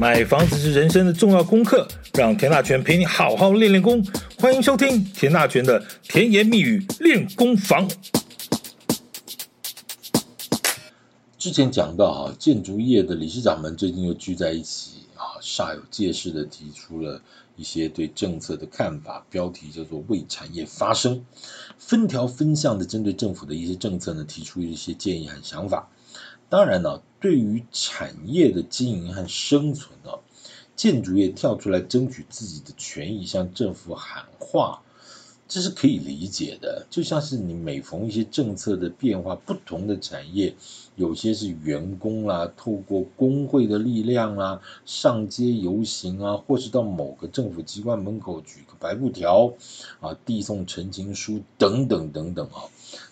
买房子是人生的重要功课，让田大权陪你好好练练功。欢迎收听田大权的甜言蜜语练功房。之前讲到啊，建筑业的理事长们最近又聚在一起啊，煞有介事的提出了一些对政策的看法，标题叫做“为产业发声”，分条分项的针对政府的一些政策呢，提出一些建议和想法。当然呢，对于产业的经营和生存呢，建筑业跳出来争取自己的权益，向政府喊话，这是可以理解的。就像是你每逢一些政策的变化，不同的产业，有些是员工啦，透过工会的力量啦，上街游行啊，或是到某个政府机关门口举个白布条啊，递送陈情书等等等等啊。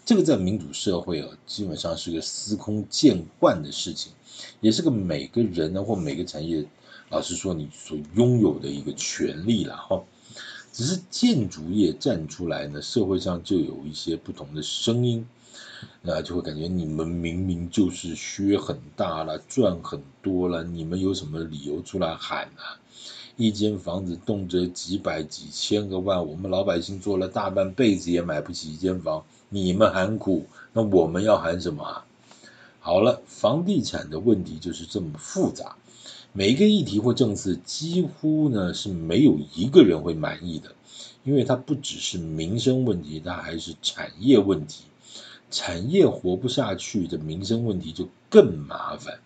这个在民主社会啊，基本上是个司空见惯的事情，也是个每个人呢或每个产业，老实说你所拥有的一个权利了哈。只是建筑业站出来呢，社会上就有一些不同的声音，那就会感觉你们明明就是削很大了，赚很多了，你们有什么理由出来喊呢？一间房子动辄几百几千个万，我们老百姓做了大半辈子也买不起一间房。你们喊苦，那我们要喊什么啊？好了，房地产的问题就是这么复杂，每一个议题或政策几乎呢是没有一个人会满意的，因为它不只是民生问题，它还是产业问题，产业活不下去的民生问题就更麻烦。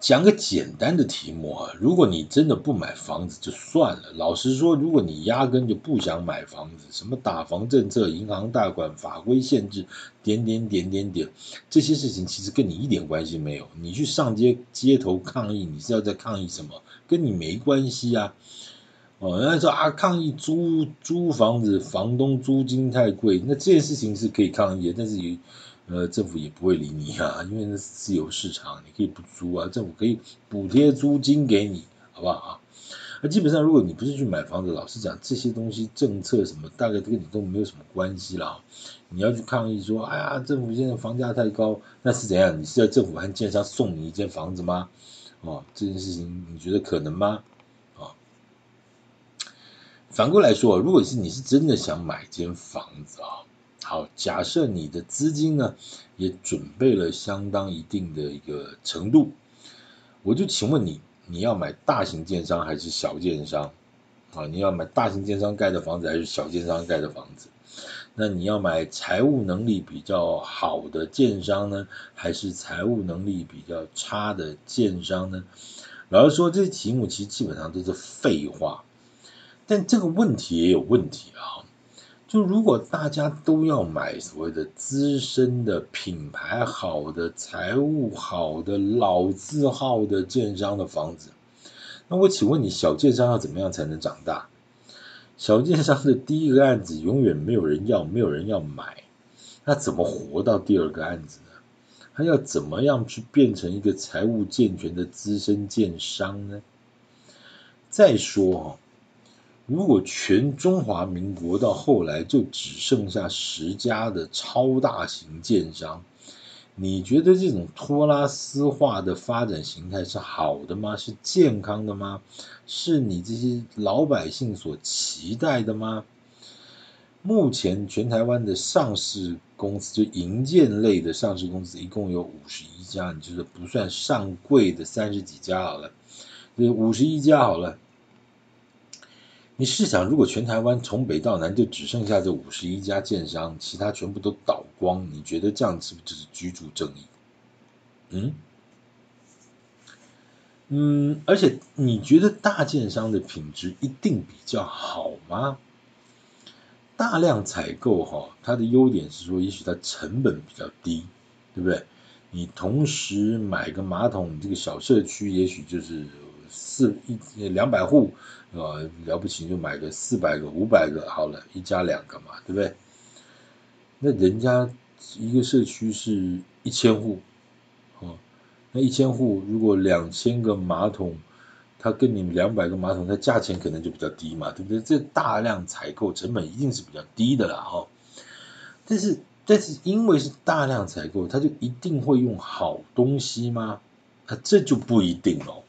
讲个简单的题目啊，如果你真的不买房子就算了。老实说，如果你压根就不想买房子，什么打房政策、银行贷款、法规限制，点点点点点，这些事情其实跟你一点关系没有。你去上街街头抗议，你是要在抗议什么？跟你没关系啊。哦，人家说啊，抗议租租房子，房东租金太贵，那这件事情是可以抗议的，但是有。呃，政府也不会理你啊，因为那是自由市场，你可以不租啊，政府可以补贴租金给你，好不好啊？那基本上，如果你不是去买房子，老实讲，这些东西政策什么，大概跟你都没有什么关系了。你要去抗议说，哎呀，政府现在房价太高，那是怎样？你是要政府和建商送你一间房子吗？哦，这件事情你觉得可能吗？啊，反过来说，如果是你是真的想买间房子啊。好，假设你的资金呢也准备了相当一定的一个程度，我就请问你，你要买大型建商还是小建商？啊，你要买大型建商盖的房子还是小建商盖的房子？那你要买财务能力比较好的建商呢，还是财务能力比较差的建商呢？老实说，这些题目其实基本上都是废话，但这个问题也有问题啊。就如果大家都要买所谓的资深的品牌好的财务好的老字号的建商的房子，那我请问你，小建商要怎么样才能长大？小建商的第一个案子永远没有人要，没有人要买，那怎么活到第二个案子呢？他要怎么样去变成一个财务健全的资深建商呢？再说哈。如果全中华民国到后来就只剩下十家的超大型建商，你觉得这种托拉斯化的发展形态是好的吗？是健康的吗？是你这些老百姓所期待的吗？目前全台湾的上市公司，就银建类的上市公司，一共有五十一家，你就是不算上柜的三十几家好了，这，五十一家好了。你试想，如果全台湾从北到南就只剩下这五十一家建商，其他全部都倒光，你觉得这样是不是就是居住正义？嗯嗯，而且你觉得大建商的品质一定比较好吗？大量采购哈，它的优点是说，也许它成本比较低，对不对？你同时买个马桶，这个小社区也许就是。四一两百户啊，了不起就买个四百个五百个好了，一家两个嘛，对不对？那人家一个社区是一千户，哦，那一千户如果两千个马桶，它跟你们两百个马桶，它价钱可能就比较低嘛，对不对？这大量采购成本一定是比较低的啦，哈。但是但是因为是大量采购，他就一定会用好东西吗？啊这就不一定喽。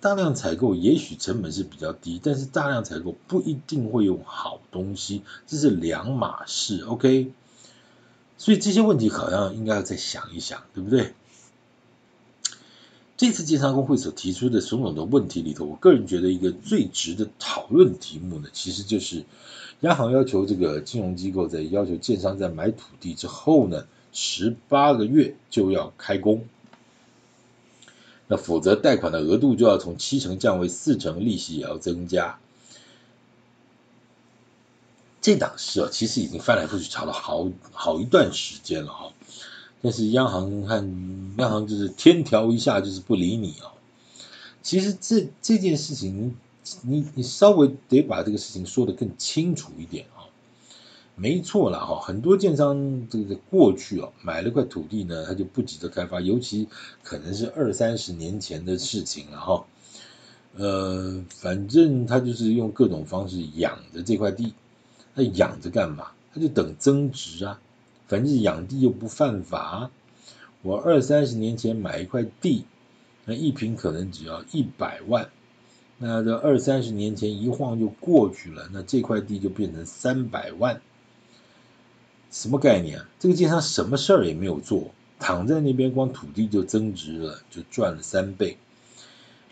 大量采购也许成本是比较低，但是大量采购不一定会有好东西，这是两码事。OK，所以这些问题好像应该要再想一想，对不对？这次建商工会所提出的种种的问题里头，我个人觉得一个最值得讨论题目呢，其实就是央行要求这个金融机构在要求建商在买土地之后呢，十八个月就要开工。那否则贷款的额度就要从七成降为四成，利息也要增加。这档事啊，其实已经翻来覆去吵了好好一段时间了哈。但是央行看央行就是天条一下就是不理你啊。其实这这件事情，你你稍微得把这个事情说得更清楚一点啊。没错了哈，很多建商这个过去啊买了块土地呢，他就不急着开发，尤其可能是二三十年前的事情了哈。呃，反正他就是用各种方式养着这块地，他养着干嘛？他就等增值啊。反正养地又不犯法。我二三十年前买一块地，那一平可能只要一百万，那这二三十年前一晃就过去了，那这块地就变成三百万。什么概念啊？这个建商什么事儿也没有做，躺在那边，光土地就增值了，就赚了三倍。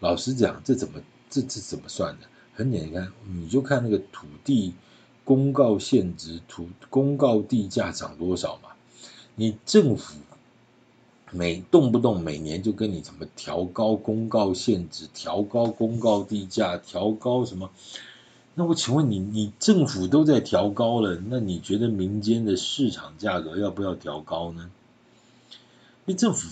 老实讲，这怎么这这怎么算的？很简单，你就看那个土地公告现值，土公告地价涨多少嘛。你政府每动不动每年就跟你怎么调高公告现值，调高公告地价，调高什么？那我请问你，你政府都在调高了，那你觉得民间的市场价格要不要调高呢？因为政府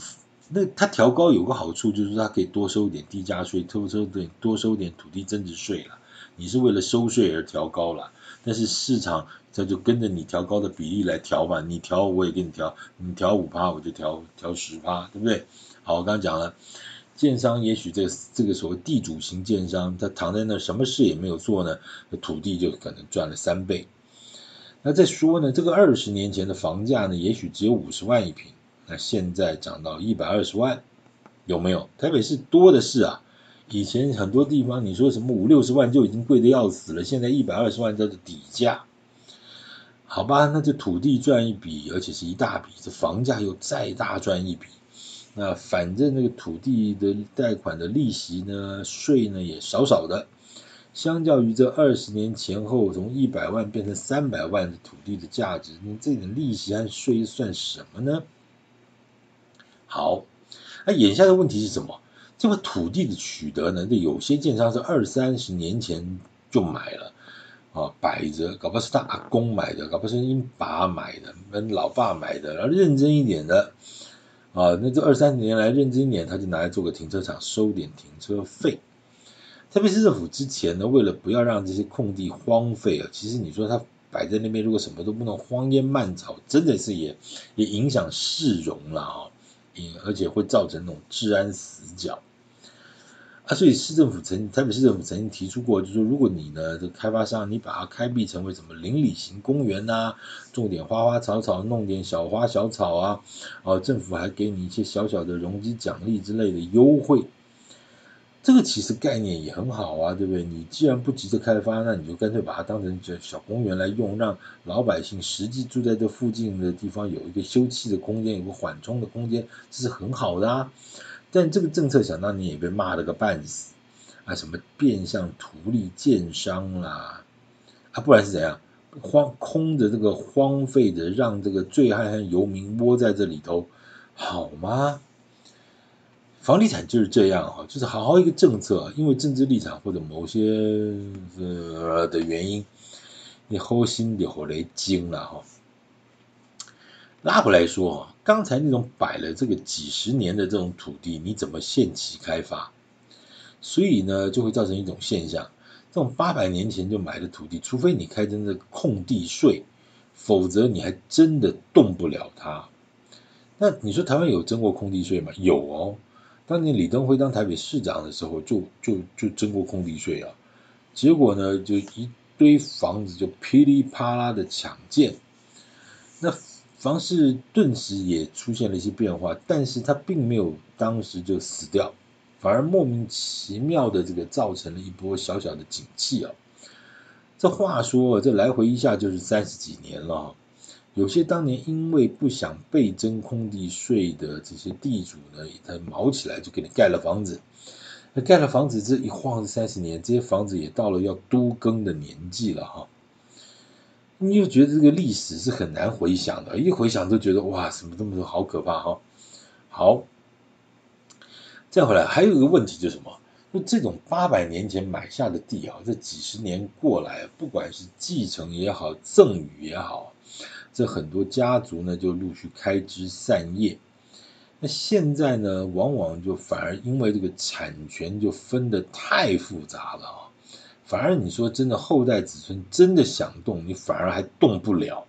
那它调高有个好处，就是它可以多收一点地价税，多收点多收点土地增值税了。你是为了收税而调高了，但是市场它就跟着你调高的比例来调嘛，你调我也给你调，你调五趴我就调调十趴，对不对？好，我刚讲了。建商也许这个这个所谓地主型建商，他躺在那什么事也没有做呢，那土地就可能赚了三倍。那再说呢，这个二十年前的房价呢，也许只有五十万一平，那现在涨到一百二十万，有没有？台北市多的是啊，以前很多地方你说什么五六十万就已经贵的要死了，现在一百二十万叫做底价。好吧，那这土地赚一笔，而且是一大笔，这房价又再大赚一笔。那反正那个土地的贷款的利息呢，税呢也少少的，相较于这二十年前后从一百万变成三百万的土地的价值，那这点利息和税算什么呢？好，那眼下的问题是什么？这个土地的取得呢，这有些建商是二三十年前就买了啊，摆着，搞不是他阿公买的，搞不是因爸买的，跟老爸买的，然后认真一点的。啊，那这二三十年来认真一点，他就拿来做个停车场，收点停车费。特别是政府之前呢，为了不要让这些空地荒废啊，其实你说它摆在那边，如果什么都不能，荒烟蔓草，真的是也也影响市容了啊，也而且会造成那种治安死角。啊，所以市政府曾台北市政府曾经提出过，就说，如果你呢，这开发商你把它开辟成为什么邻里型公园呐、种点花花草草，弄点小花小草啊，啊，政府还给你一些小小的容积奖励之类的优惠，这个其实概念也很好啊，对不对？你既然不急着开发，那你就干脆把它当成这小公园来用，让老百姓实际住在这附近的地方有一个休憩的空间，有个缓冲的空间，这是很好的啊。但这个政策想当年也被骂了个半死啊！什么变相图利建商啦，啊，不然是怎样？荒空着这个荒废的，让这个醉汉和游民窝在这里头，好吗？房地产就是这样哈，就是好好一个政策，因为政治立场或者某些呃的原因，你齁心的齁雷惊了哈。拉回来说，刚才那种摆了这个几十年的这种土地，你怎么限期开发？所以呢，就会造成一种现象：这种八百年前就买的土地，除非你开征这个空地税，否则你还真的动不了它。那你说台湾有征过空地税吗？有哦，当年李登辉当台北市长的时候就，就就征过空地税啊。结果呢，就一堆房子就噼里啪啦的抢建，房市顿时也出现了一些变化，但是它并没有当时就死掉，反而莫名其妙的这个造成了一波小小的景气啊。这话说，这来回一下就是三十几年了。有些当年因为不想被征空地税的这些地主呢，他卯起来就给你盖了房子。那盖了房子这一晃是三十年，这些房子也到了要都更的年纪了哈。你就觉得这个历史是很难回想的，一回想都觉得哇，什么这么多好可怕哈。好，再回来还有一个问题就是什么？就这种八百年前买下的地啊，这几十年过来，不管是继承也好，赠与也好，这很多家族呢就陆续开枝散叶。那现在呢，往往就反而因为这个产权就分得太复杂了啊，反而你说真的后代子孙真的想动，你反而还动不了。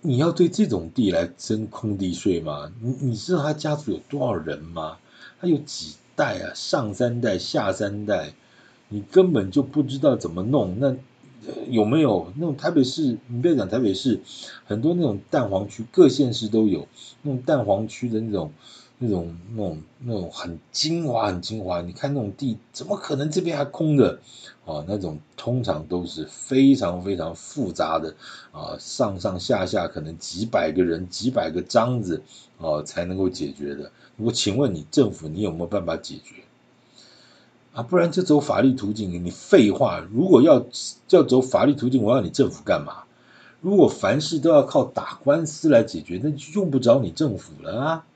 你要对这种地来征空地税吗？你你知道他家族有多少人吗？他有几？代啊，上三代、下三代，你根本就不知道怎么弄。那有没有那种台北市？你不要讲台北市，很多那种蛋黄区，各县市都有那种蛋黄区的那种、那种、那种、那种很精华、很精华。你看那种地，怎么可能这边还空着？啊，那种通常都是非常非常复杂的啊，上上下下可能几百个人、几百个章子啊才能够解决的。我请问你，政府你有没有办法解决啊？不然就走法律途径。你废话，如果要要走法律途径，我要你政府干嘛？如果凡事都要靠打官司来解决，那就用不着你政府了啊。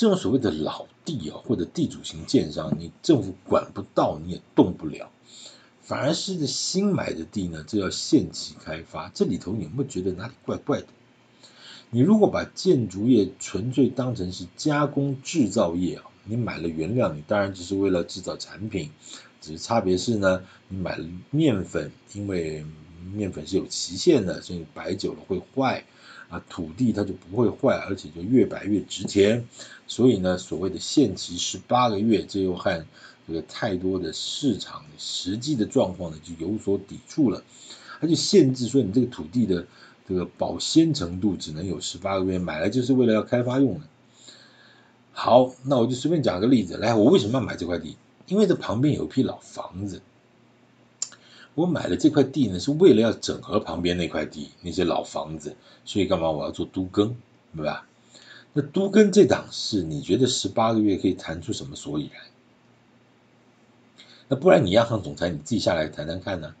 这种所谓的老地啊，或者地主型建商，你政府管不到，你也动不了。反而是新买的地呢，就要限期开发。这里头你有没有觉得哪里怪怪的？你如果把建筑业纯粹当成是加工制造业啊，你买了原料，你当然只是为了制造产品，只是差别是呢，你买了面粉，因为面粉是有期限的，所以摆久了会坏啊，土地它就不会坏，而且就越摆越值钱，所以呢，所谓的限期十八个月，这又和这个太多的市场实际的状况呢就有所抵触了，它就限制说你这个土地的。这个保鲜程度只能有十八个月，买来就是为了要开发用的。好，那我就随便讲个例子，来，我为什么要买这块地？因为这旁边有一批老房子，我买了这块地呢，是为了要整合旁边那块地那些老房子，所以干嘛我要做都更，对吧？那都更这档事，你觉得十八个月可以谈出什么所以然？那不然你央行总裁你自己下来谈谈看呢？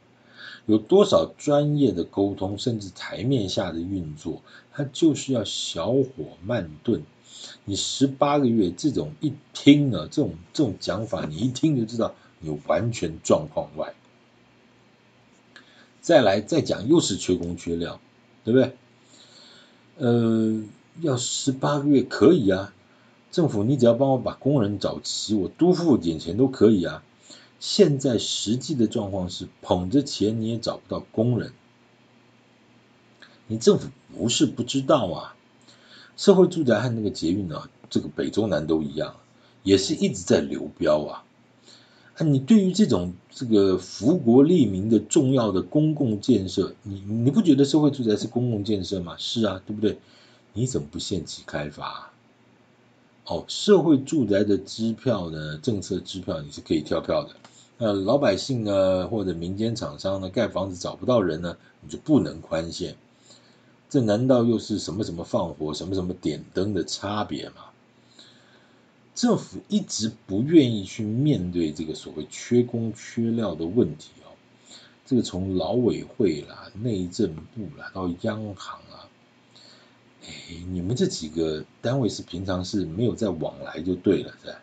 有多少专业的沟通，甚至台面下的运作，它就是要小火慢炖。你十八个月这种一听呢，这种这种讲法，你一听就知道你完全状况外。再来再讲，又是缺工缺料，对不对？呃，要十八个月可以啊，政府你只要帮我把工人找齐，我多付点钱都可以啊。现在实际的状况是，捧着钱你也找不到工人。你政府不是不知道啊，社会住宅和那个捷运啊，这个北中南都一样，也是一直在流标啊。啊，你对于这种这个福国利民的重要的公共建设，你你不觉得社会住宅是公共建设吗？是啊，对不对？你怎么不限期开发？哦，社会住宅的支票呢，政策支票你是可以跳票的。呃，老百姓呢，或者民间厂商呢，盖房子找不到人呢，你就不能宽限。这难道又是什么什么放火、什么什么点灯的差别吗？政府一直不愿意去面对这个所谓缺工缺料的问题哦。这个从劳委会啦、内政部啦到央行啊，哎，你们这几个单位是平常是没有在往来就对了，是？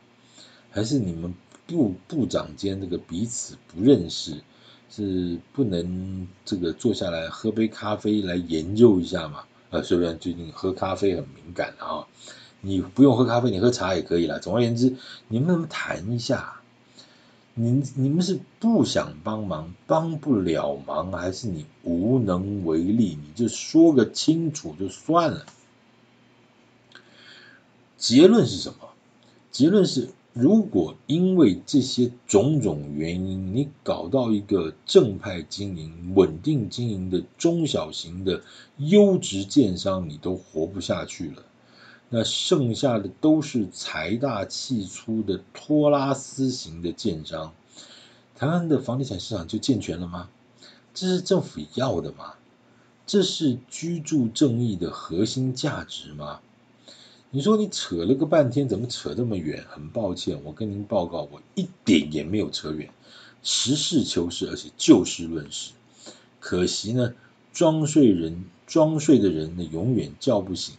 还是你们？部部长间这个彼此不认识，是不能这个坐下来喝杯咖啡来研究一下嘛？呃，虽然最近喝咖啡很敏感啊，你不用喝咖啡，你喝茶也可以了。总而言之，你们能不能谈一下？你你们是不想帮忙，帮不了忙，还是你无能为力？你就说个清楚就算了。结论是什么？结论是。如果因为这些种种原因，你搞到一个正派经营、稳定经营的中小型的优质建商，你都活不下去了，那剩下的都是财大气粗的托拉斯型的建商，台湾的房地产市场就健全了吗？这是政府要的吗？这是居住正义的核心价值吗？你说你扯了个半天，怎么扯这么远？很抱歉，我跟您报告，我一点也没有扯远，实事求是，而且就事论事。可惜呢，装睡人装睡的人呢，永远叫不醒。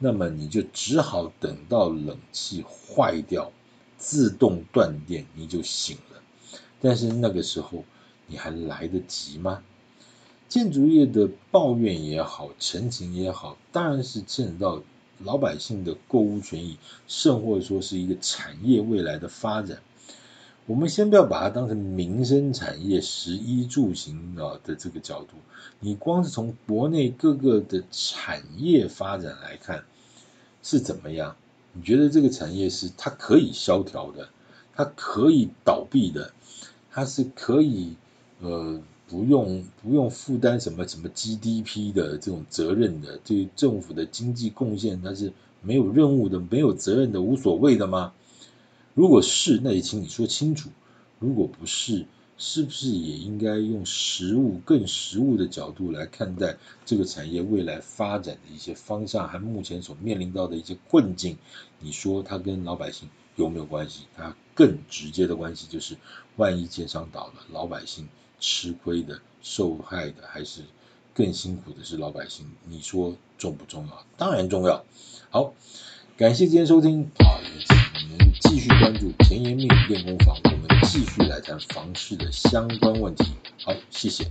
那么你就只好等到冷气坏掉，自动断电，你就醒了。但是那个时候你还来得及吗？建筑业的抱怨也好，陈情也好，当然是牵扯到。老百姓的购物权益，甚或者说是一个产业未来的发展，我们先不要把它当成民生产业、食衣住行啊的这个角度，你光是从国内各个的产业发展来看是怎么样？你觉得这个产业是它可以萧条的，它可以倒闭的，它是可以呃。不用不用负担什么什么 GDP 的这种责任的，对政府的经济贡献，它是没有任务的、没有责任的、无所谓的吗？如果是，那也请你说清楚；如果不是，是不是也应该用实物、更实物的角度来看待这个产业未来发展的一些方向，和目前所面临到的一些困境？你说它跟老百姓有没有关系？它更直接的关系就是，万一建商倒了，老百姓。吃亏的、受害的，还是更辛苦的是老百姓？你说重不重要？当然重要。好，感谢今天收听啊，继续关注甜言蜜语练功房，我们继续来谈房市的相关问题。好，谢谢。